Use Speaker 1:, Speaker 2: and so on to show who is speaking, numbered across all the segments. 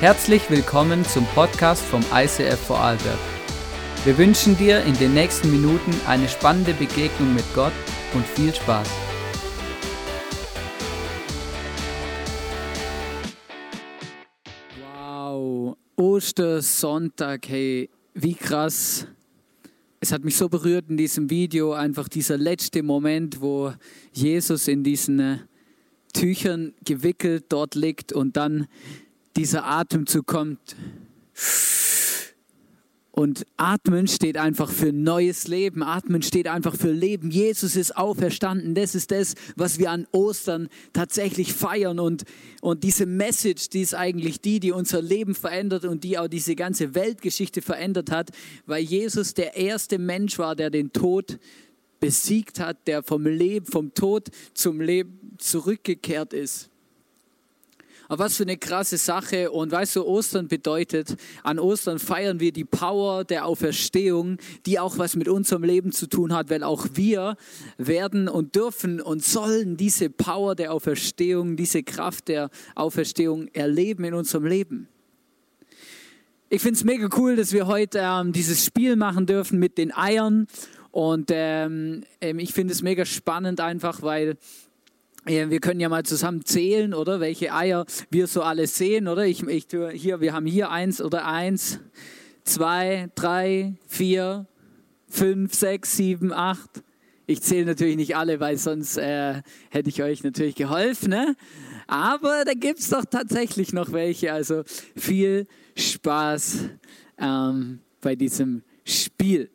Speaker 1: Herzlich willkommen zum Podcast vom ICF Vorarlberg. Wir wünschen dir in den nächsten Minuten eine spannende Begegnung mit Gott und viel Spaß.
Speaker 2: Wow, Ostersonntag, hey, wie krass. Es hat mich so berührt in diesem Video, einfach dieser letzte Moment, wo Jesus in diesen äh, Tüchern gewickelt dort liegt und dann dieser Atemzug kommt. Und Atmen steht einfach für neues Leben. Atmen steht einfach für Leben. Jesus ist auferstanden. Das ist das, was wir an Ostern tatsächlich feiern. Und, und diese Message, die ist eigentlich die, die unser Leben verändert und die auch diese ganze Weltgeschichte verändert hat, weil Jesus der erste Mensch war, der den Tod besiegt hat, der vom Leben, vom Tod zum Leben zurückgekehrt ist. Aber was für eine krasse Sache. Und weißt du, Ostern bedeutet, an Ostern feiern wir die Power der Auferstehung, die auch was mit unserem Leben zu tun hat, weil auch wir werden und dürfen und sollen diese Power der Auferstehung, diese Kraft der Auferstehung erleben in unserem Leben. Ich finde es mega cool, dass wir heute ähm, dieses Spiel machen dürfen mit den Eiern. Und ähm, ähm ich finde es mega spannend einfach, weil wir können ja mal zusammen zählen, oder welche Eier wir so alle sehen, oder? Ich, ich hier, wir haben hier eins oder eins, zwei, drei, vier, fünf, sechs, sieben, acht. Ich zähle natürlich nicht alle, weil sonst äh, hätte ich euch natürlich geholfen. Ne? Aber da gibt es doch tatsächlich noch welche. Also viel Spaß ähm, bei diesem Spiel.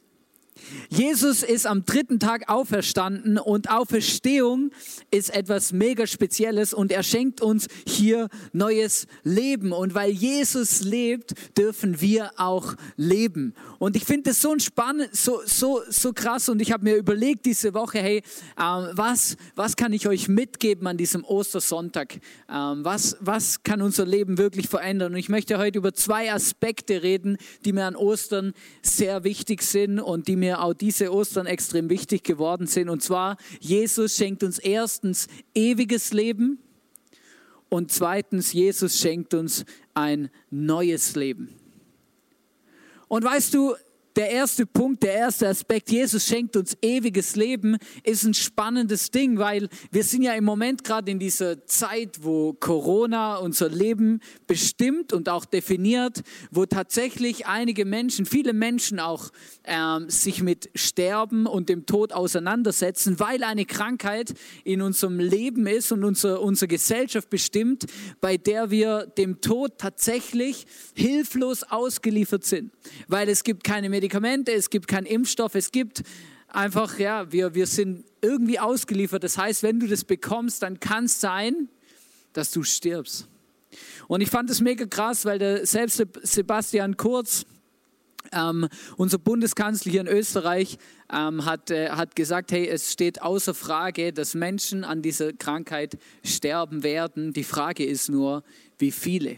Speaker 2: Jesus ist am dritten Tag auferstanden und Auferstehung ist etwas mega Spezielles und er schenkt uns hier neues Leben. Und weil Jesus lebt, dürfen wir auch leben. Und ich finde das so spannend, so, so, so krass und ich habe mir überlegt diese Woche, hey, ähm, was, was kann ich euch mitgeben an diesem Ostersonntag? Ähm, was, was kann unser Leben wirklich verändern? Und ich möchte heute über zwei Aspekte reden, die mir an Ostern sehr wichtig sind und die mir auch diese Ostern extrem wichtig geworden sind. Und zwar, Jesus schenkt uns erstens ewiges Leben und zweitens, Jesus schenkt uns ein neues Leben. Und weißt du, der erste Punkt, der erste Aspekt, Jesus schenkt uns ewiges Leben, ist ein spannendes Ding, weil wir sind ja im Moment gerade in dieser Zeit, wo Corona unser Leben bestimmt und auch definiert, wo tatsächlich einige Menschen, viele Menschen auch ähm, sich mit Sterben und dem Tod auseinandersetzen, weil eine Krankheit in unserem Leben ist und unser, unsere Gesellschaft bestimmt, bei der wir dem Tod tatsächlich hilflos ausgeliefert sind, weil es gibt keine Medikamente Medikamente, es gibt keinen Impfstoff, es gibt einfach, ja, wir, wir sind irgendwie ausgeliefert. Das heißt, wenn du das bekommst, dann kann es sein, dass du stirbst. Und ich fand es mega krass, weil der selbst Sebastian Kurz, ähm, unser Bundeskanzler hier in Österreich, ähm, hat, äh, hat gesagt, hey, es steht außer Frage, dass Menschen an dieser Krankheit sterben werden. Die Frage ist nur, wie viele.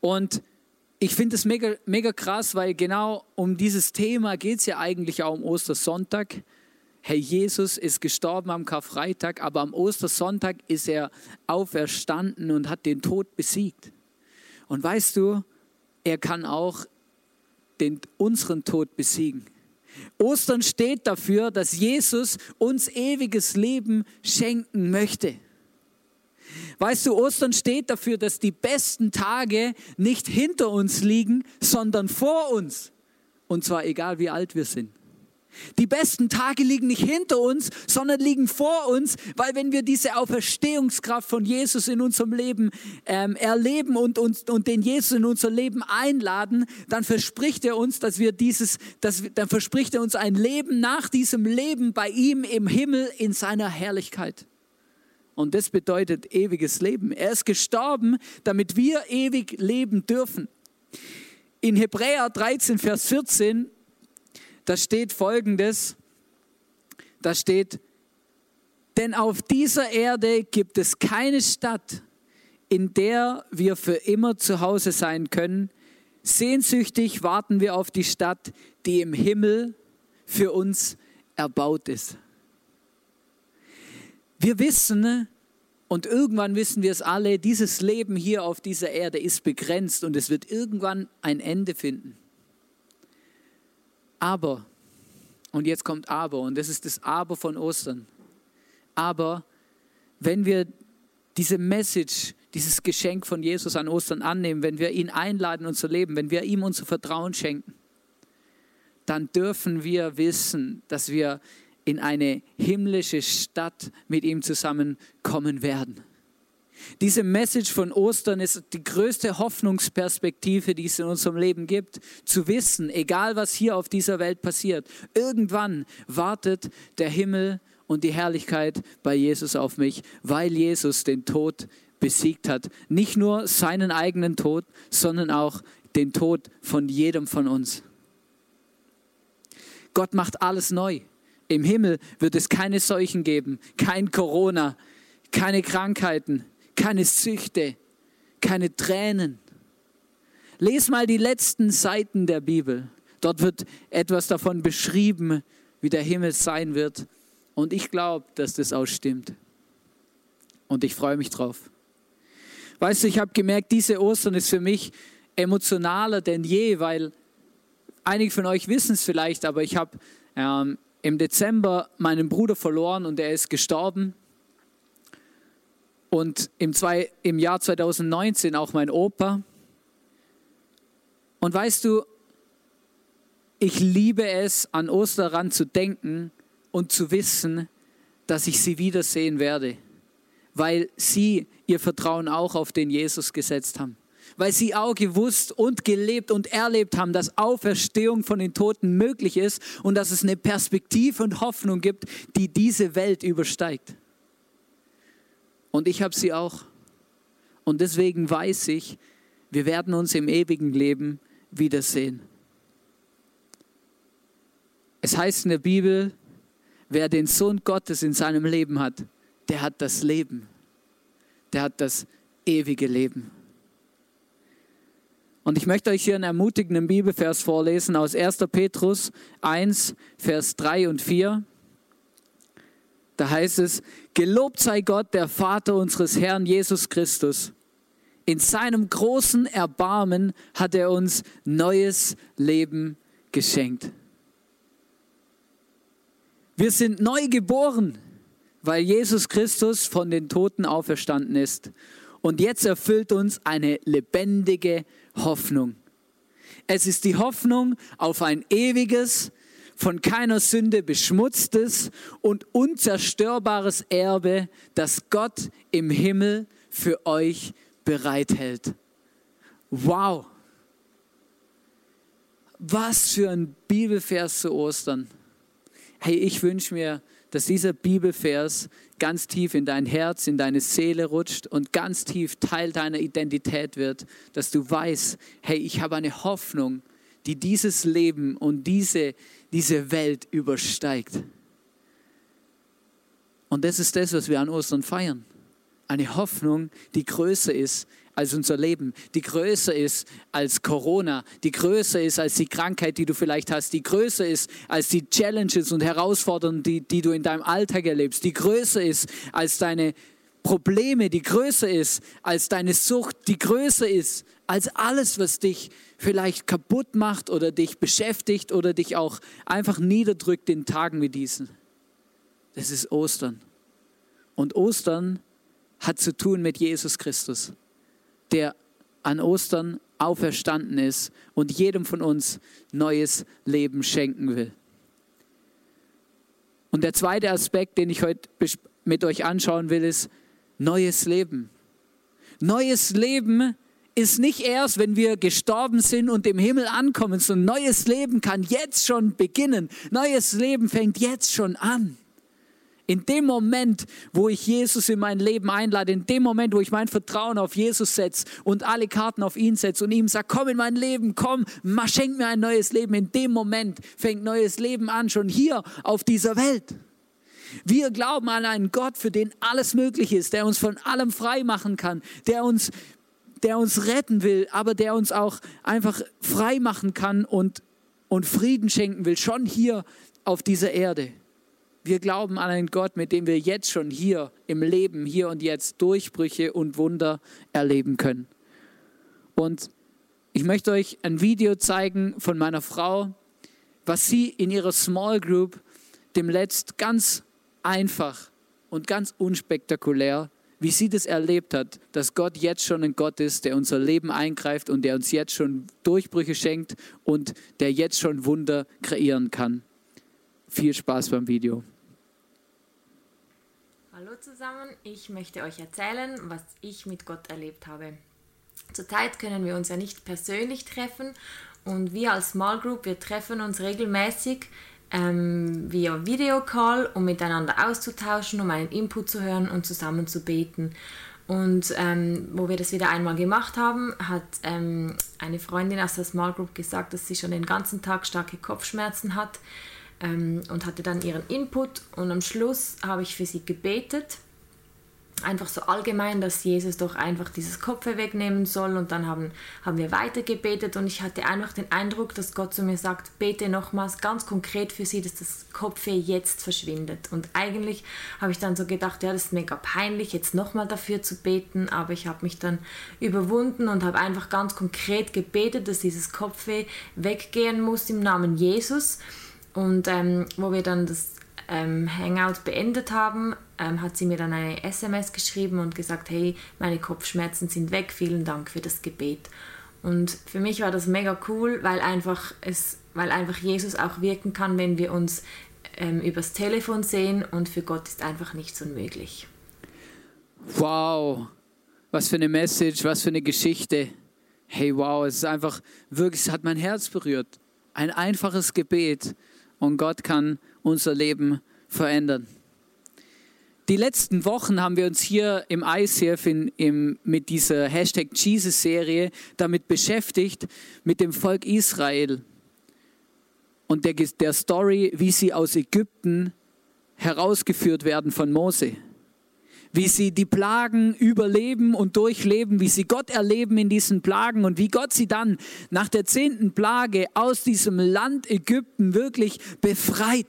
Speaker 2: Und ich finde es mega, mega krass, weil genau um dieses Thema geht es ja eigentlich auch um Ostersonntag. Herr Jesus ist gestorben am Karfreitag, aber am Ostersonntag ist er auferstanden und hat den Tod besiegt. Und weißt du, er kann auch den, unseren Tod besiegen. Ostern steht dafür, dass Jesus uns ewiges Leben schenken möchte. Weißt du, Ostern steht dafür, dass die besten Tage nicht hinter uns liegen, sondern vor uns. Und zwar egal, wie alt wir sind. Die besten Tage liegen nicht hinter uns, sondern liegen vor uns, weil wenn wir diese Auferstehungskraft von Jesus in unserem Leben ähm, erleben und, und, und den Jesus in unser Leben einladen, dann verspricht er uns, dass wir dieses, dass, dann verspricht er uns ein Leben nach diesem Leben bei ihm im Himmel in seiner Herrlichkeit. Und das bedeutet ewiges Leben. Er ist gestorben, damit wir ewig leben dürfen. In Hebräer 13, Vers 14, da steht folgendes, da steht, denn auf dieser Erde gibt es keine Stadt, in der wir für immer zu Hause sein können. Sehnsüchtig warten wir auf die Stadt, die im Himmel für uns erbaut ist. Wir wissen Und irgendwann wissen wir es alle, dieses Leben hier auf dieser Erde ist begrenzt und es wird irgendwann ein Ende finden. Aber, und jetzt kommt aber, und das ist das Aber von Ostern. Aber wenn wir diese Message, dieses Geschenk von Jesus an Ostern annehmen, wenn wir ihn einladen, unser Leben, wenn wir ihm unser Vertrauen schenken, dann dürfen wir wissen, dass wir in eine himmlische Stadt mit ihm zusammenkommen werden. Diese Message von Ostern ist die größte Hoffnungsperspektive, die es in unserem Leben gibt. Zu wissen, egal was hier auf dieser Welt passiert, irgendwann wartet der Himmel und die Herrlichkeit bei Jesus auf mich, weil Jesus den Tod besiegt hat. Nicht nur seinen eigenen Tod, sondern auch den Tod von jedem von uns. Gott macht alles neu. Im Himmel wird es keine Seuchen geben, kein Corona, keine Krankheiten, keine Süchte, keine Tränen. Lies mal die letzten Seiten der Bibel. Dort wird etwas davon beschrieben, wie der Himmel sein wird. Und ich glaube, dass das auch stimmt. Und ich freue mich drauf. Weißt du, ich habe gemerkt, diese Ostern ist für mich emotionaler denn je, weil einige von euch wissen es vielleicht, aber ich habe ähm, im Dezember meinen Bruder verloren und er ist gestorben. Und im, zwei, im Jahr 2019 auch mein Opa. Und weißt du, ich liebe es, an Osteran zu denken und zu wissen, dass ich sie wiedersehen werde, weil sie ihr Vertrauen auch auf den Jesus gesetzt haben weil sie auch gewusst und gelebt und erlebt haben, dass Auferstehung von den Toten möglich ist und dass es eine Perspektive und Hoffnung gibt, die diese Welt übersteigt. Und ich habe sie auch. Und deswegen weiß ich, wir werden uns im ewigen Leben wiedersehen. Es heißt in der Bibel, wer den Sohn Gottes in seinem Leben hat, der hat das Leben. Der hat das ewige Leben. Und ich möchte euch hier einen ermutigenden Bibelvers vorlesen aus 1. Petrus 1, Vers 3 und 4. Da heißt es, Gelobt sei Gott, der Vater unseres Herrn Jesus Christus. In seinem großen Erbarmen hat er uns neues Leben geschenkt. Wir sind neu geboren, weil Jesus Christus von den Toten auferstanden ist. Und jetzt erfüllt uns eine lebendige Hoffnung. Es ist die Hoffnung auf ein ewiges, von keiner Sünde beschmutztes und unzerstörbares Erbe, das Gott im Himmel für euch bereithält. Wow! Was für ein Bibelvers zu Ostern. Hey, ich wünsche mir, dass dieser Bibelvers ganz tief in dein Herz, in deine Seele rutscht und ganz tief Teil deiner Identität wird, dass du weißt, hey, ich habe eine Hoffnung, die dieses Leben und diese, diese Welt übersteigt. Und das ist das, was wir an Ostern feiern. Eine Hoffnung, die größer ist als unser Leben, die größer ist als Corona, die größer ist als die Krankheit, die du vielleicht hast, die größer ist als die Challenges und Herausforderungen, die, die du in deinem Alltag erlebst, die größer ist als deine Probleme, die größer ist als deine Sucht, die größer ist als alles, was dich vielleicht kaputt macht oder dich beschäftigt oder dich auch einfach niederdrückt in Tagen wie diesen. Das ist Ostern. Und Ostern hat zu tun mit Jesus Christus der an Ostern auferstanden ist und jedem von uns neues Leben schenken will. Und der zweite Aspekt, den ich heute mit euch anschauen will, ist neues Leben. Neues Leben ist nicht erst, wenn wir gestorben sind und im Himmel ankommen, sondern neues Leben kann jetzt schon beginnen. Neues Leben fängt jetzt schon an. In dem Moment, wo ich Jesus in mein Leben einlade, in dem Moment, wo ich mein Vertrauen auf Jesus setze und alle Karten auf ihn setze und ihm sage, komm in mein Leben, komm, schenk mir ein neues Leben, in dem Moment fängt neues Leben an, schon hier auf dieser Welt. Wir glauben an einen Gott, für den alles möglich ist, der uns von allem frei machen kann, der uns, der uns retten will, aber der uns auch einfach frei machen kann und, und Frieden schenken will, schon hier auf dieser Erde. Wir glauben an einen Gott, mit dem wir jetzt schon hier im Leben, hier und jetzt Durchbrüche und Wunder erleben können. Und ich möchte euch ein Video zeigen von meiner Frau, was sie in ihrer Small Group dem Letzt ganz einfach und ganz unspektakulär, wie sie das erlebt hat, dass Gott jetzt schon ein Gott ist, der unser Leben eingreift und der uns jetzt schon Durchbrüche schenkt und der jetzt schon Wunder kreieren kann. Viel Spaß beim Video.
Speaker 3: Hallo zusammen, ich möchte euch erzählen, was ich mit Gott erlebt habe. Zurzeit können wir uns ja nicht persönlich treffen und wir als Small Group, wir treffen uns regelmäßig ähm, via Videocall, um miteinander auszutauschen, um einen Input zu hören und zusammen zu beten. Und ähm, wo wir das wieder einmal gemacht haben, hat ähm, eine Freundin aus der Small Group gesagt, dass sie schon den ganzen Tag starke Kopfschmerzen hat ähm, und hatte dann ihren Input und am Schluss habe ich für sie gebetet. Einfach so allgemein, dass Jesus doch einfach dieses Kopf wegnehmen soll und dann haben, haben wir weiter gebetet und ich hatte einfach den Eindruck, dass Gott zu mir sagt, bete nochmals ganz konkret für sie, dass das Kopfweh jetzt verschwindet. Und eigentlich habe ich dann so gedacht, ja, das ist mega peinlich, jetzt nochmal dafür zu beten, aber ich habe mich dann überwunden und habe einfach ganz konkret gebetet, dass dieses Kopfweh weggehen muss im Namen Jesus. Und ähm, wo wir dann das ähm, Hangout beendet haben, ähm, hat sie mir dann eine SMS geschrieben und gesagt, hey, meine Kopfschmerzen sind weg, vielen Dank für das Gebet. Und für mich war das mega cool, weil einfach, es, weil einfach Jesus auch wirken kann, wenn wir uns ähm, übers Telefon sehen und für Gott ist einfach nichts unmöglich.
Speaker 2: Wow, was für eine Message, was für eine Geschichte. Hey, wow, es ist einfach wirklich, es hat mein Herz berührt. Ein einfaches Gebet und Gott kann unser Leben verändern. Die letzten Wochen haben wir uns hier im ICF in, im, mit dieser Hashtag Jesus-Serie damit beschäftigt, mit dem Volk Israel und der, der Story, wie sie aus Ägypten herausgeführt werden von Mose wie sie die Plagen überleben und durchleben, wie sie Gott erleben in diesen Plagen und wie Gott sie dann nach der zehnten Plage aus diesem Land Ägypten wirklich befreit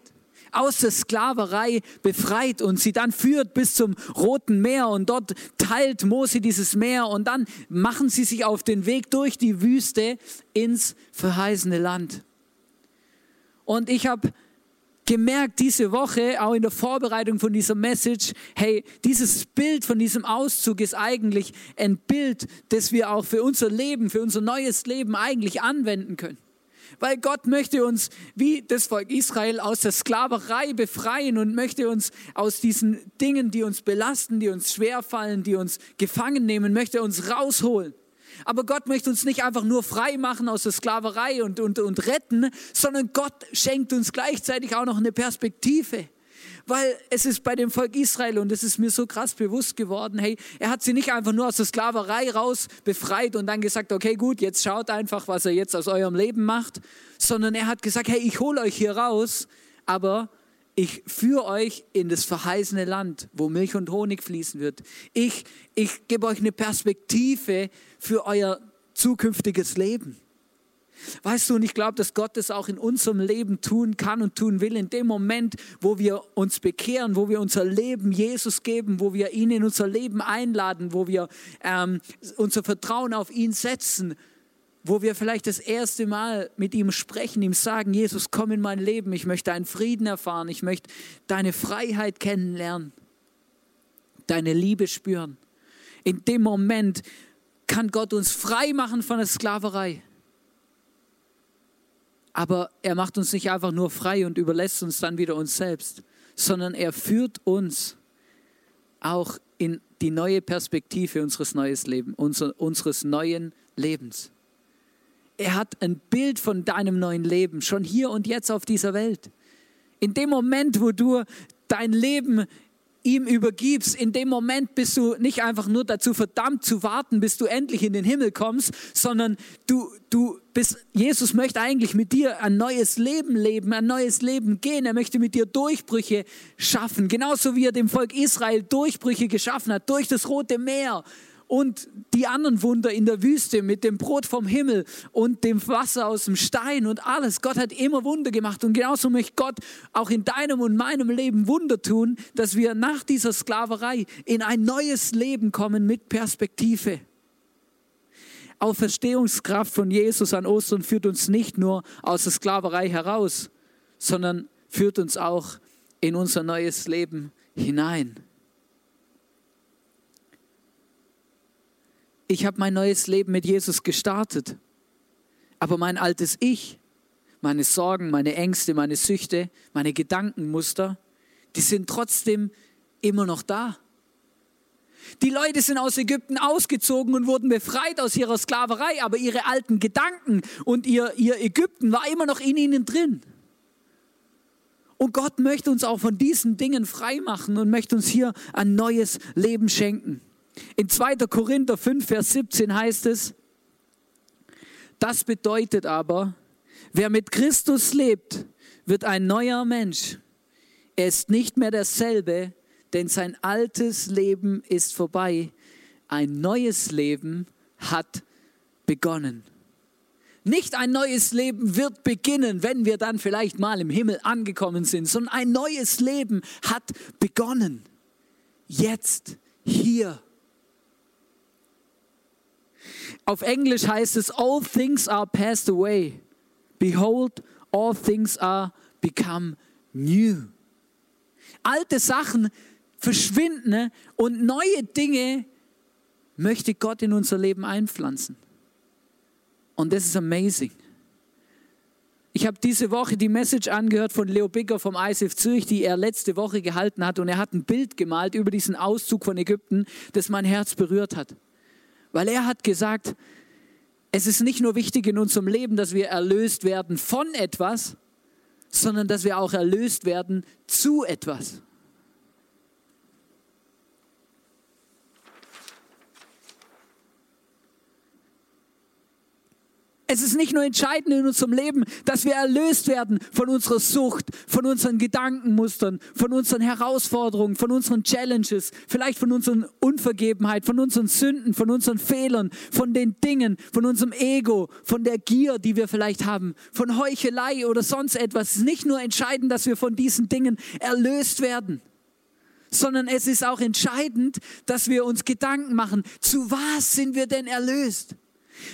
Speaker 2: aus der Sklaverei befreit und sie dann führt bis zum Roten Meer und dort teilt Mose dieses Meer und dann machen sie sich auf den Weg durch die Wüste ins verheißene Land. Und ich habe gemerkt diese Woche, auch in der Vorbereitung von dieser Message, hey, dieses Bild von diesem Auszug ist eigentlich ein Bild, das wir auch für unser Leben, für unser neues Leben eigentlich anwenden können. Weil Gott möchte uns, wie das Volk Israel, aus der Sklaverei befreien und möchte uns aus diesen Dingen, die uns belasten, die uns schwerfallen, die uns gefangen nehmen, möchte uns rausholen. Aber Gott möchte uns nicht einfach nur frei machen aus der Sklaverei und, und, und retten, sondern Gott schenkt uns gleichzeitig auch noch eine Perspektive. Weil es ist bei dem Volk Israel, und es ist mir so krass bewusst geworden, hey, er hat sie nicht einfach nur aus der Sklaverei raus befreit und dann gesagt, okay, gut, jetzt schaut einfach, was er jetzt aus eurem Leben macht, sondern er hat gesagt, hey, ich hole euch hier raus, aber ich führe euch in das verheißene Land, wo Milch und Honig fließen wird. Ich, ich gebe euch eine Perspektive für euer zukünftiges Leben. Weißt du, und ich glaube, dass Gott das auch in unserem Leben tun kann und tun will, in dem Moment, wo wir uns bekehren, wo wir unser Leben Jesus geben, wo wir ihn in unser Leben einladen, wo wir ähm, unser Vertrauen auf ihn setzen, wo wir vielleicht das erste Mal mit ihm sprechen, ihm sagen, Jesus, komm in mein Leben, ich möchte deinen Frieden erfahren, ich möchte deine Freiheit kennenlernen, deine Liebe spüren. In dem Moment kann Gott uns frei machen von der Sklaverei. Aber er macht uns nicht einfach nur frei und überlässt uns dann wieder uns selbst, sondern er führt uns auch in die neue Perspektive unseres, neues Leben, unser, unseres neuen Lebens. Er hat ein Bild von deinem neuen Leben, schon hier und jetzt auf dieser Welt. In dem Moment, wo du dein Leben ihm übergibst, in dem Moment bist du nicht einfach nur dazu verdammt zu warten, bis du endlich in den Himmel kommst, sondern du, du bist, Jesus möchte eigentlich mit dir ein neues Leben leben, ein neues Leben gehen. Er möchte mit dir Durchbrüche schaffen. Genauso wie er dem Volk Israel Durchbrüche geschaffen hat, durch das Rote Meer und die anderen Wunder in der Wüste mit dem Brot vom Himmel und dem Wasser aus dem Stein und alles. Gott hat immer Wunder gemacht und genauso möchte Gott auch in deinem und meinem Leben Wunder tun, dass wir nach dieser Sklaverei in ein neues Leben kommen mit Perspektive. Auferstehungskraft von Jesus an Ostern führt uns nicht nur aus der Sklaverei heraus, sondern führt uns auch in unser neues Leben hinein. Ich habe mein neues Leben mit Jesus gestartet, aber mein altes Ich, meine Sorgen, meine Ängste, meine Süchte, meine Gedankenmuster, die sind trotzdem immer noch da. Die Leute sind aus Ägypten ausgezogen und wurden befreit aus ihrer Sklaverei, aber ihre alten Gedanken und ihr, ihr Ägypten war immer noch in ihnen drin. Und Gott möchte uns auch von diesen Dingen frei machen und möchte uns hier ein neues Leben schenken. In 2. Korinther 5, Vers 17 heißt es, das bedeutet aber, wer mit Christus lebt, wird ein neuer Mensch. Er ist nicht mehr derselbe, denn sein altes Leben ist vorbei. Ein neues Leben hat begonnen. Nicht ein neues Leben wird beginnen, wenn wir dann vielleicht mal im Himmel angekommen sind, sondern ein neues Leben hat begonnen. Jetzt, hier. Auf Englisch heißt es, all things are passed away. Behold, all things are become new. Alte Sachen verschwinden und neue Dinge möchte Gott in unser Leben einpflanzen. Und das ist amazing. Ich habe diese Woche die Message angehört von Leo Bigger vom ISF Zürich, die er letzte Woche gehalten hat. Und er hat ein Bild gemalt über diesen Auszug von Ägypten, das mein Herz berührt hat. Weil er hat gesagt, es ist nicht nur wichtig in unserem Leben, dass wir erlöst werden von etwas, sondern dass wir auch erlöst werden zu etwas. Es ist nicht nur entscheidend in unserem Leben, dass wir erlöst werden von unserer Sucht, von unseren Gedankenmustern, von unseren Herausforderungen, von unseren Challenges, vielleicht von unseren Unvergebenheit, von unseren Sünden, von unseren Fehlern, von den Dingen, von unserem Ego, von der Gier, die wir vielleicht haben, von Heuchelei oder sonst etwas. Es ist nicht nur entscheidend, dass wir von diesen Dingen erlöst werden sondern es ist auch entscheidend, dass wir uns Gedanken machen, zu was sind wir denn erlöst?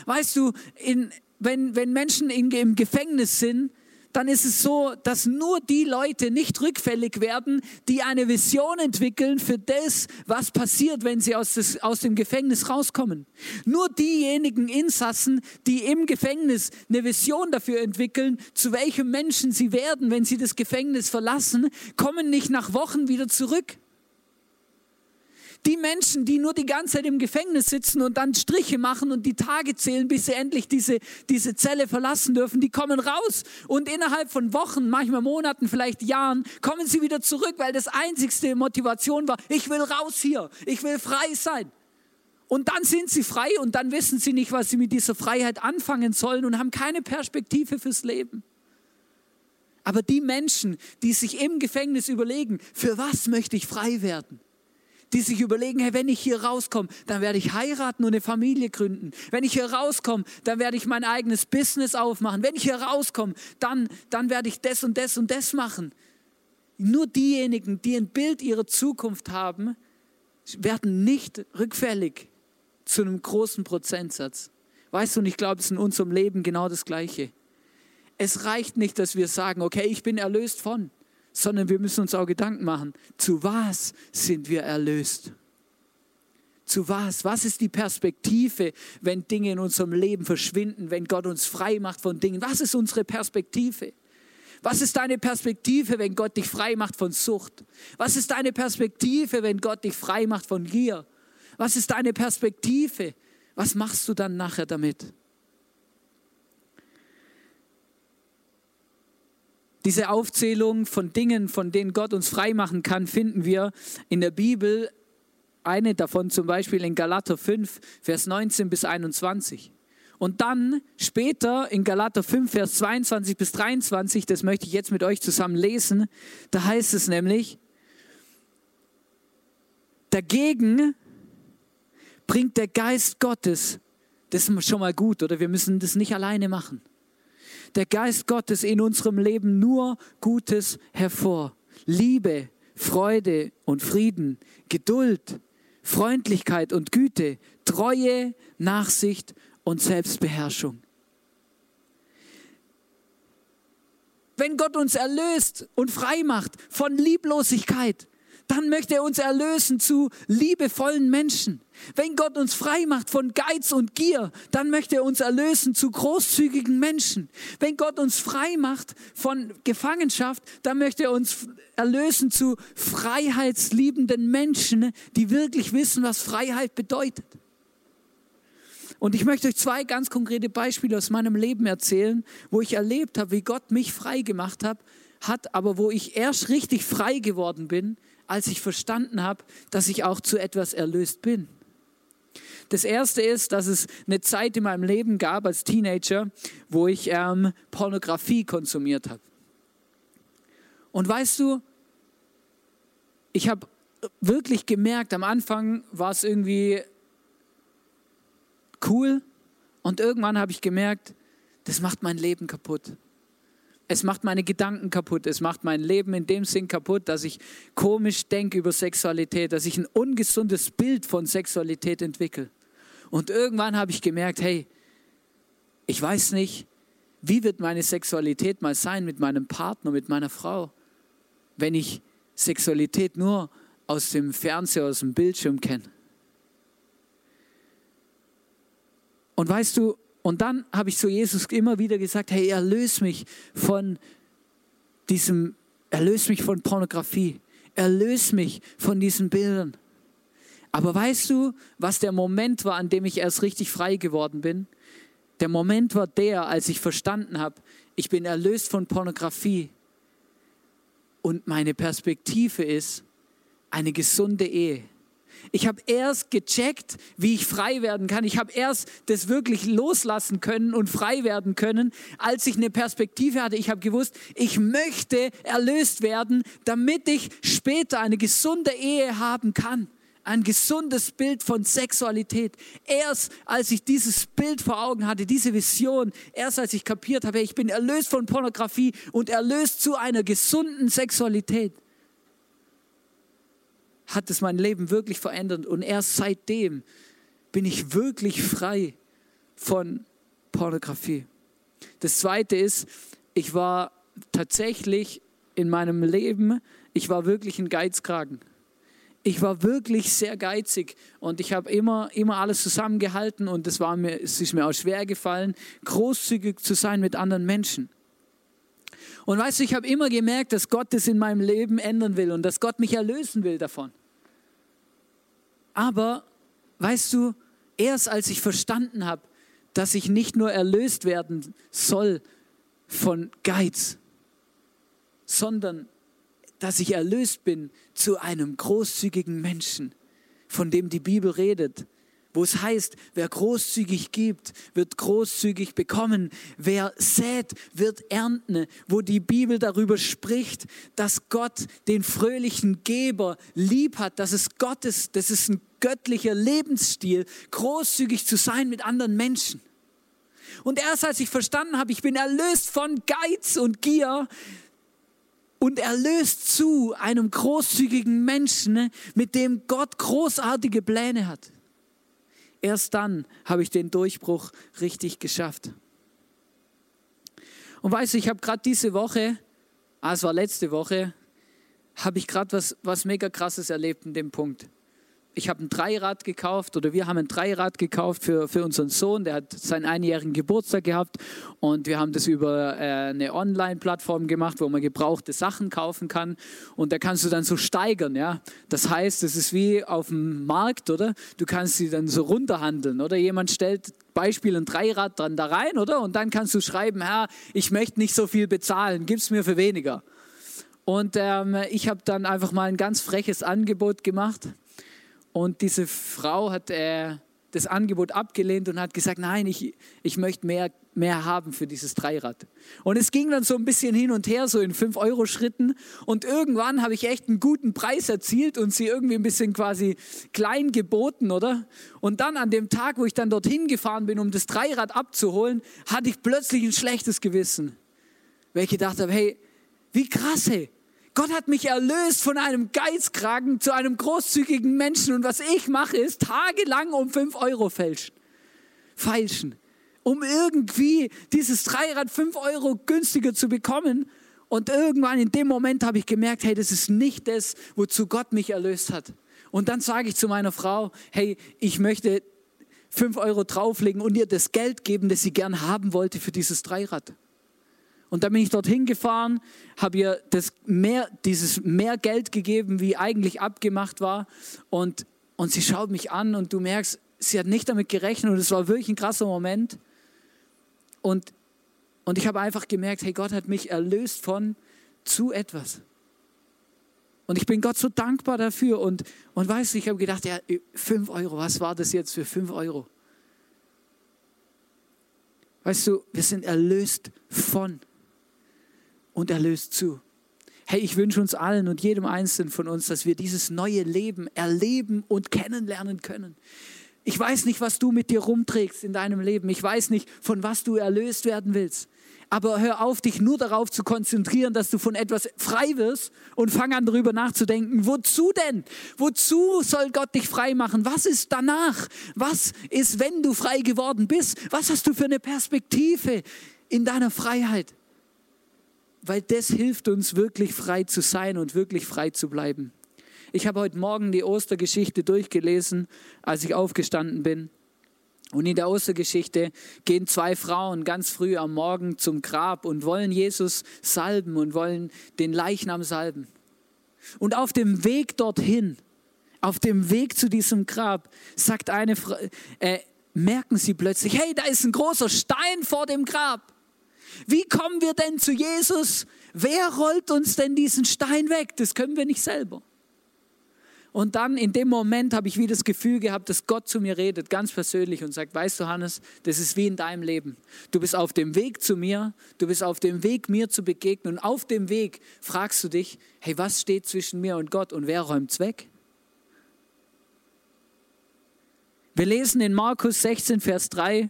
Speaker 2: Weißt du, in, wenn, wenn Menschen in, im Gefängnis sind, dann ist es so, dass nur die Leute nicht rückfällig werden, die eine Vision entwickeln für das, was passiert, wenn sie aus, des, aus dem Gefängnis rauskommen. Nur diejenigen Insassen, die im Gefängnis eine Vision dafür entwickeln, zu welchem Menschen sie werden, wenn sie das Gefängnis verlassen, kommen nicht nach Wochen wieder zurück. Die Menschen, die nur die ganze Zeit im Gefängnis sitzen und dann Striche machen und die Tage zählen, bis sie endlich diese, diese Zelle verlassen dürfen, die kommen raus und innerhalb von Wochen, manchmal Monaten, vielleicht Jahren, kommen sie wieder zurück, weil das einzigste Motivation war, ich will raus hier, ich will frei sein. Und dann sind sie frei und dann wissen sie nicht, was sie mit dieser Freiheit anfangen sollen und haben keine Perspektive fürs Leben. Aber die Menschen, die sich im Gefängnis überlegen, für was möchte ich frei werden? Die sich überlegen, hey, wenn ich hier rauskomme, dann werde ich heiraten und eine Familie gründen. Wenn ich hier rauskomme, dann werde ich mein eigenes Business aufmachen. Wenn ich hier rauskomme, dann, dann werde ich das und das und das machen. Nur diejenigen, die ein Bild ihrer Zukunft haben, werden nicht rückfällig zu einem großen Prozentsatz. Weißt du, und ich glaube, es ist in unserem Leben genau das Gleiche. Es reicht nicht, dass wir sagen, okay, ich bin erlöst von sondern wir müssen uns auch Gedanken machen, zu was sind wir erlöst? Zu was? Was ist die Perspektive, wenn Dinge in unserem Leben verschwinden, wenn Gott uns frei macht von Dingen? Was ist unsere Perspektive? Was ist deine Perspektive, wenn Gott dich frei macht von Sucht? Was ist deine Perspektive, wenn Gott dich frei macht von Gier? Was ist deine Perspektive? Was machst du dann nachher damit? Diese Aufzählung von Dingen, von denen Gott uns frei machen kann, finden wir in der Bibel. Eine davon zum Beispiel in Galater 5, Vers 19 bis 21. Und dann später in Galater 5, Vers 22 bis 23, das möchte ich jetzt mit euch zusammen lesen, da heißt es nämlich, dagegen bringt der Geist Gottes, das ist schon mal gut, oder wir müssen das nicht alleine machen. Der Geist Gottes in unserem Leben nur Gutes hervor. Liebe, Freude und Frieden, Geduld, Freundlichkeit und Güte, Treue, Nachsicht und Selbstbeherrschung. Wenn Gott uns erlöst und frei macht von Lieblosigkeit, dann möchte er uns erlösen zu liebevollen Menschen. Wenn Gott uns frei macht von Geiz und Gier, dann möchte er uns erlösen zu großzügigen Menschen. Wenn Gott uns frei macht von Gefangenschaft, dann möchte er uns erlösen zu freiheitsliebenden Menschen, die wirklich wissen, was Freiheit bedeutet. Und ich möchte euch zwei ganz konkrete Beispiele aus meinem Leben erzählen, wo ich erlebt habe, wie Gott mich frei gemacht hat, hat, aber wo ich erst richtig frei geworden bin, als ich verstanden habe, dass ich auch zu etwas erlöst bin. Das erste ist, dass es eine Zeit in meinem Leben gab als Teenager, wo ich ähm, Pornografie konsumiert habe. Und weißt du, ich habe wirklich gemerkt, am Anfang war es irgendwie cool und irgendwann habe ich gemerkt, das macht mein Leben kaputt. Es macht meine Gedanken kaputt. Es macht mein Leben in dem Sinn kaputt, dass ich komisch denke über Sexualität, dass ich ein ungesundes Bild von Sexualität entwickle. Und irgendwann habe ich gemerkt, hey, ich weiß nicht, wie wird meine Sexualität mal sein mit meinem Partner, mit meiner Frau, wenn ich Sexualität nur aus dem Fernseher, aus dem Bildschirm kenne. Und weißt du, und dann habe ich zu Jesus immer wieder gesagt, hey, erlöse mich von diesem, erlöse mich von Pornografie, erlöse mich von diesen Bildern. Aber weißt du, was der Moment war, an dem ich erst richtig frei geworden bin? Der Moment war der, als ich verstanden habe, ich bin erlöst von Pornografie und meine Perspektive ist eine gesunde Ehe. Ich habe erst gecheckt, wie ich frei werden kann. Ich habe erst das wirklich loslassen können und frei werden können, als ich eine Perspektive hatte. Ich habe gewusst, ich möchte erlöst werden, damit ich später eine gesunde Ehe haben kann. Ein gesundes Bild von Sexualität. Erst als ich dieses Bild vor Augen hatte, diese Vision, erst als ich kapiert habe, ich bin erlöst von Pornografie und erlöst zu einer gesunden Sexualität hat es mein Leben wirklich verändert. Und erst seitdem bin ich wirklich frei von Pornografie. Das Zweite ist, ich war tatsächlich in meinem Leben, ich war wirklich ein Geizkragen. Ich war wirklich sehr geizig und ich habe immer, immer alles zusammengehalten und es, war mir, es ist mir auch schwer gefallen, großzügig zu sein mit anderen Menschen. Und weißt du, ich habe immer gemerkt, dass Gott das in meinem Leben ändern will und dass Gott mich erlösen will davon. Aber weißt du, erst als ich verstanden habe, dass ich nicht nur erlöst werden soll von Geiz, sondern dass ich erlöst bin zu einem großzügigen Menschen, von dem die Bibel redet, wo es heißt, wer großzügig gibt, wird großzügig bekommen, wer sät, wird ernten, wo die Bibel darüber spricht, dass Gott den fröhlichen Geber lieb hat, dass es Gottes, das ist ein göttlicher Lebensstil, großzügig zu sein mit anderen Menschen. Und erst als ich verstanden habe, ich bin erlöst von Geiz und Gier und erlöst zu einem großzügigen Menschen, mit dem Gott großartige Pläne hat. Erst dann habe ich den Durchbruch richtig geschafft. Und weißt du, ich habe gerade diese Woche, ah, es war letzte Woche, habe ich gerade was, was mega krasses erlebt in dem Punkt ich habe ein Dreirad gekauft oder wir haben ein Dreirad gekauft für, für unseren Sohn, der hat seinen einjährigen Geburtstag gehabt und wir haben das über äh, eine Online-Plattform gemacht, wo man gebrauchte Sachen kaufen kann und da kannst du dann so steigern, ja. Das heißt, es ist wie auf dem Markt, oder? Du kannst sie dann so runterhandeln oder jemand stellt Beispiel ein Dreirad dann da rein, oder? Und dann kannst du schreiben, Herr, ich möchte nicht so viel bezahlen, gib es mir für weniger. Und ähm, ich habe dann einfach mal ein ganz freches Angebot gemacht und diese Frau hat äh, das Angebot abgelehnt und hat gesagt, nein, ich, ich möchte mehr, mehr haben für dieses Dreirad. Und es ging dann so ein bisschen hin und her, so in 5-Euro-Schritten. Und irgendwann habe ich echt einen guten Preis erzielt und sie irgendwie ein bisschen quasi klein geboten, oder? Und dann an dem Tag, wo ich dann dorthin gefahren bin, um das Dreirad abzuholen, hatte ich plötzlich ein schlechtes Gewissen. Weil ich gedacht habe, hey, wie krass, hey. Gott hat mich erlöst von einem Geizkragen zu einem großzügigen Menschen. Und was ich mache, ist tagelang um 5 Euro fälschen. Feilschen. Um irgendwie dieses Dreirad 5 Euro günstiger zu bekommen. Und irgendwann in dem Moment habe ich gemerkt, hey, das ist nicht das, wozu Gott mich erlöst hat. Und dann sage ich zu meiner Frau, hey, ich möchte 5 Euro drauflegen und ihr das Geld geben, das sie gern haben wollte für dieses Dreirad. Und dann bin ich dorthin gefahren, habe ihr das mehr, dieses mehr Geld gegeben, wie eigentlich abgemacht war. Und, und sie schaut mich an und du merkst, sie hat nicht damit gerechnet und es war wirklich ein krasser Moment. Und, und ich habe einfach gemerkt, hey, Gott hat mich erlöst von zu etwas. Und ich bin Gott so dankbar dafür. Und, und weißt du, ich habe gedacht, ja, fünf Euro, was war das jetzt für fünf Euro? Weißt du, wir sind erlöst von und er löst zu. Hey, ich wünsche uns allen und jedem Einzelnen von uns, dass wir dieses neue Leben erleben und kennenlernen können. Ich weiß nicht, was du mit dir rumträgst in deinem Leben. Ich weiß nicht, von was du erlöst werden willst. Aber hör auf, dich nur darauf zu konzentrieren, dass du von etwas frei wirst und fang an, darüber nachzudenken. Wozu denn? Wozu soll Gott dich frei machen? Was ist danach? Was ist, wenn du frei geworden bist? Was hast du für eine Perspektive in deiner Freiheit? Weil das hilft uns wirklich frei zu sein und wirklich frei zu bleiben. Ich habe heute Morgen die Ostergeschichte durchgelesen, als ich aufgestanden bin. Und in der Ostergeschichte gehen zwei Frauen ganz früh am Morgen zum Grab und wollen Jesus salben und wollen den Leichnam salben. Und auf dem Weg dorthin, auf dem Weg zu diesem Grab, sagt eine Frau, äh, merken sie plötzlich, hey, da ist ein großer Stein vor dem Grab. Wie kommen wir denn zu Jesus? Wer rollt uns denn diesen Stein weg? Das können wir nicht selber. Und dann in dem Moment habe ich wieder das Gefühl gehabt, dass Gott zu mir redet, ganz persönlich und sagt, weißt du Hannes, das ist wie in deinem Leben. Du bist auf dem Weg zu mir, du bist auf dem Weg, mir zu begegnen und auf dem Weg fragst du dich, hey, was steht zwischen mir und Gott und wer räumt es weg? Wir lesen in Markus 16, Vers 3,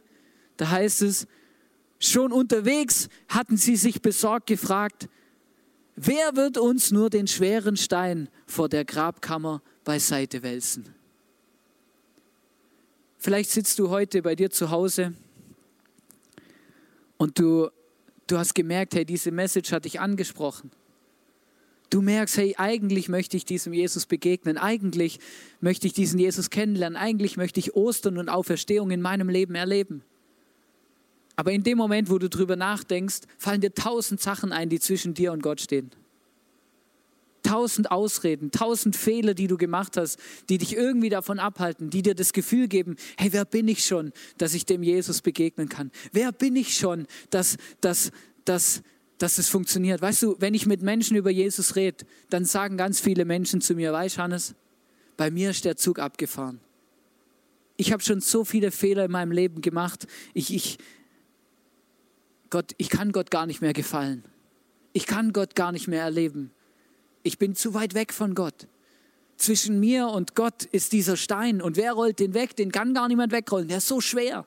Speaker 2: da heißt es, Schon unterwegs hatten sie sich besorgt gefragt, wer wird uns nur den schweren Stein vor der Grabkammer beiseite wälzen? Vielleicht sitzt du heute bei dir zu Hause und du, du hast gemerkt, hey, diese Message hat dich angesprochen. Du merkst, hey, eigentlich möchte ich diesem Jesus begegnen, eigentlich möchte ich diesen Jesus kennenlernen, eigentlich möchte ich Ostern und Auferstehung in meinem Leben erleben. Aber in dem Moment, wo du drüber nachdenkst, fallen dir tausend Sachen ein, die zwischen dir und Gott stehen. Tausend Ausreden, tausend Fehler, die du gemacht hast, die dich irgendwie davon abhalten, die dir das Gefühl geben, hey, wer bin ich schon, dass ich dem Jesus begegnen kann? Wer bin ich schon, dass, dass, dass, dass es funktioniert? Weißt du, wenn ich mit Menschen über Jesus rede, dann sagen ganz viele Menschen zu mir, weißt du, Hannes, bei mir ist der Zug abgefahren. Ich habe schon so viele Fehler in meinem Leben gemacht. Ich, ich, Gott, ich kann Gott gar nicht mehr gefallen. Ich kann Gott gar nicht mehr erleben. Ich bin zu weit weg von Gott. Zwischen mir und Gott ist dieser Stein und wer rollt den weg? Den kann gar niemand wegrollen. Der ist so schwer.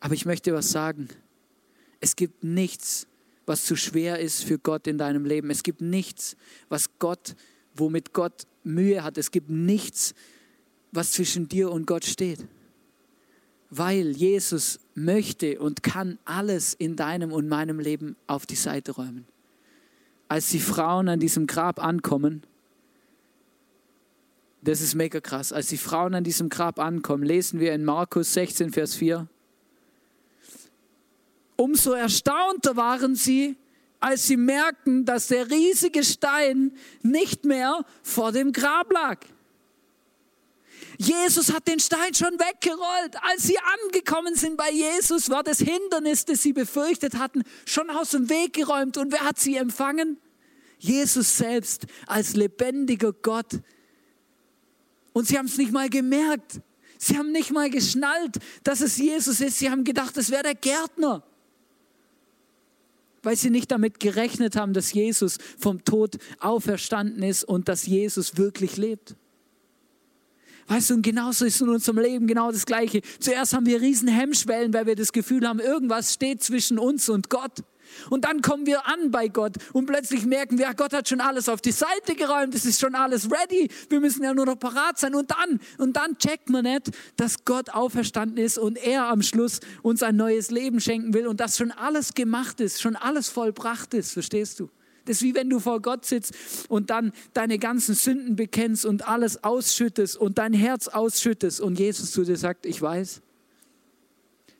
Speaker 2: Aber ich möchte was sagen. Es gibt nichts, was zu schwer ist für Gott in deinem Leben. Es gibt nichts, was Gott, womit Gott Mühe hat. Es gibt nichts, was zwischen dir und Gott steht weil Jesus möchte und kann alles in deinem und meinem Leben auf die Seite räumen. Als die Frauen an diesem Grab ankommen, das ist mega krass, als die Frauen an diesem Grab ankommen, lesen wir in Markus 16, Vers 4, umso erstaunter waren sie, als sie merkten, dass der riesige Stein nicht mehr vor dem Grab lag. Jesus hat den Stein schon weggerollt. Als sie angekommen sind bei Jesus, war das Hindernis, das sie befürchtet hatten, schon aus dem Weg geräumt. Und wer hat sie empfangen? Jesus selbst als lebendiger Gott, Und sie haben es nicht mal gemerkt. Sie haben nicht mal geschnallt, dass es Jesus ist. Sie haben gedacht, es wäre der Gärtner. Weil sie nicht damit gerechnet haben, dass Jesus vom Tod auferstanden ist und dass Jesus wirklich lebt. Weißt du, und genauso ist in unserem Leben genau das Gleiche. Zuerst haben wir riesen Hemmschwellen, weil wir das Gefühl haben, irgendwas steht zwischen uns und Gott. Und dann kommen wir an bei Gott und plötzlich merken wir, Gott hat schon alles auf die Seite geräumt, es ist schon alles ready, wir müssen ja nur noch parat sein. Und dann, und dann checkt man nicht, dass Gott auferstanden ist und er am Schluss uns ein neues Leben schenken will und dass schon alles gemacht ist, schon alles vollbracht ist, verstehst du? Das ist wie wenn du vor Gott sitzt und dann deine ganzen Sünden bekennst und alles ausschüttest und dein Herz ausschüttest und Jesus zu dir sagt, ich weiß,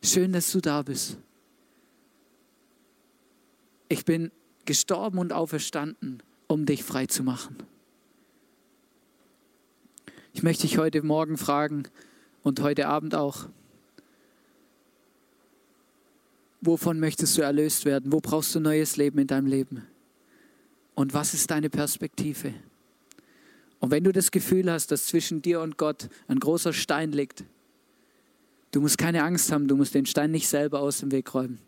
Speaker 2: schön, dass du da bist. Ich bin gestorben und auferstanden, um dich frei zu machen. Ich möchte dich heute Morgen fragen und heute Abend auch, wovon möchtest du erlöst werden? Wo brauchst du neues Leben in deinem Leben? Und was ist deine Perspektive? Und wenn du das Gefühl hast, dass zwischen dir und Gott ein großer Stein liegt, du musst keine Angst haben, du musst den Stein nicht selber aus dem Weg räumen,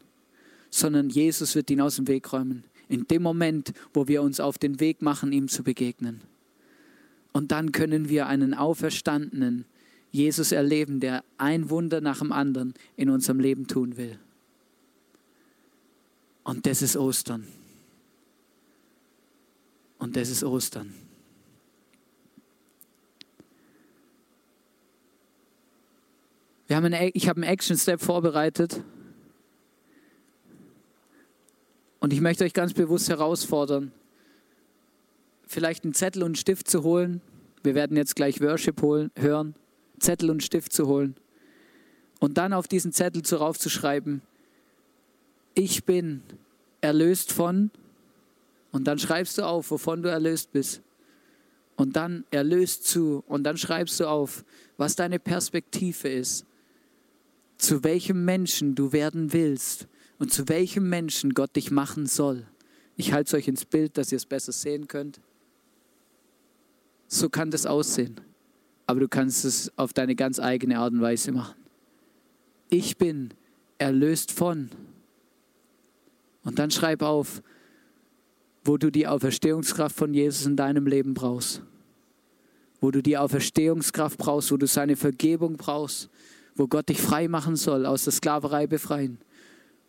Speaker 2: sondern Jesus wird ihn aus dem Weg räumen. In dem Moment, wo wir uns auf den Weg machen, ihm zu begegnen. Und dann können wir einen auferstandenen Jesus erleben, der ein Wunder nach dem anderen in unserem Leben tun will. Und das ist Ostern. Und das ist Ostern. Wir haben eine, ich habe einen Action-Step vorbereitet. Und ich möchte euch ganz bewusst herausfordern, vielleicht einen Zettel und einen Stift zu holen. Wir werden jetzt gleich Worship holen, hören. Zettel und Stift zu holen. Und dann auf diesen Zettel zu raufzuschreiben, ich bin erlöst von und dann schreibst du auf, wovon du erlöst bist. Und dann erlöst zu. Und dann schreibst du auf, was deine Perspektive ist. Zu welchem Menschen du werden willst. Und zu welchem Menschen Gott dich machen soll. Ich halte es euch ins Bild, dass ihr es besser sehen könnt. So kann das aussehen. Aber du kannst es auf deine ganz eigene Art und Weise machen. Ich bin erlöst von. Und dann schreib auf, wo du die Auferstehungskraft von Jesus in deinem Leben brauchst. Wo du die Auferstehungskraft brauchst, wo du seine Vergebung brauchst, wo Gott dich frei machen soll, aus der Sklaverei befreien.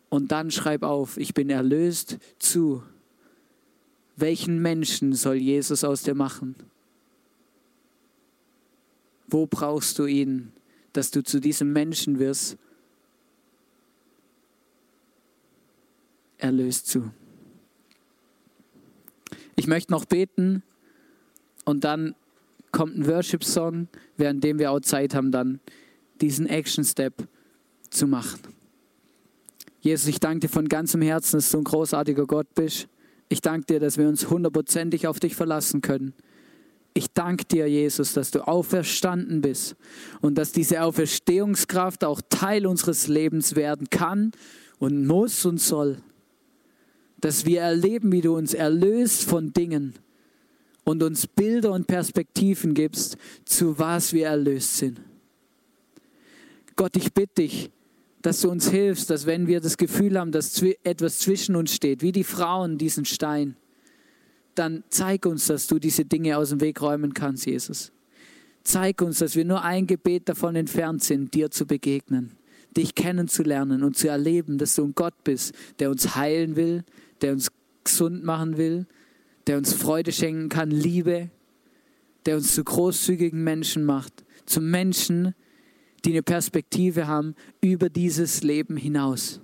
Speaker 2: Und dann schreib auf, ich bin erlöst zu. Welchen Menschen soll Jesus aus dir machen? Wo brauchst du ihn, dass du zu diesem Menschen wirst? Erlöst zu. Ich möchte noch beten und dann kommt ein Worship-Song, währenddem wir auch Zeit haben, dann diesen Action-Step zu machen. Jesus, ich danke dir von ganzem Herzen, dass du ein großartiger Gott bist. Ich danke dir, dass wir uns hundertprozentig auf dich verlassen können. Ich danke dir, Jesus, dass du auferstanden bist und dass diese Auferstehungskraft auch Teil unseres Lebens werden kann und muss und soll dass wir erleben, wie du uns erlöst von Dingen und uns Bilder und Perspektiven gibst, zu was wir erlöst sind. Gott, ich bitte dich, dass du uns hilfst, dass wenn wir das Gefühl haben, dass etwas zwischen uns steht, wie die Frauen diesen Stein, dann zeig uns, dass du diese Dinge aus dem Weg räumen kannst, Jesus. Zeig uns, dass wir nur ein Gebet davon entfernt sind, dir zu begegnen, dich kennenzulernen und zu erleben, dass du ein Gott bist, der uns heilen will, der uns gesund machen will, der uns Freude schenken kann, Liebe, der uns zu großzügigen Menschen macht, zu Menschen, die eine Perspektive haben über dieses Leben hinaus.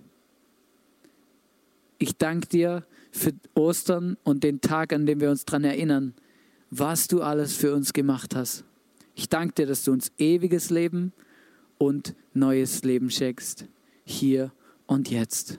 Speaker 2: Ich danke dir für Ostern und den Tag, an dem wir uns daran erinnern, was du alles für uns gemacht hast. Ich danke dir, dass du uns ewiges Leben und neues Leben schenkst, hier und jetzt.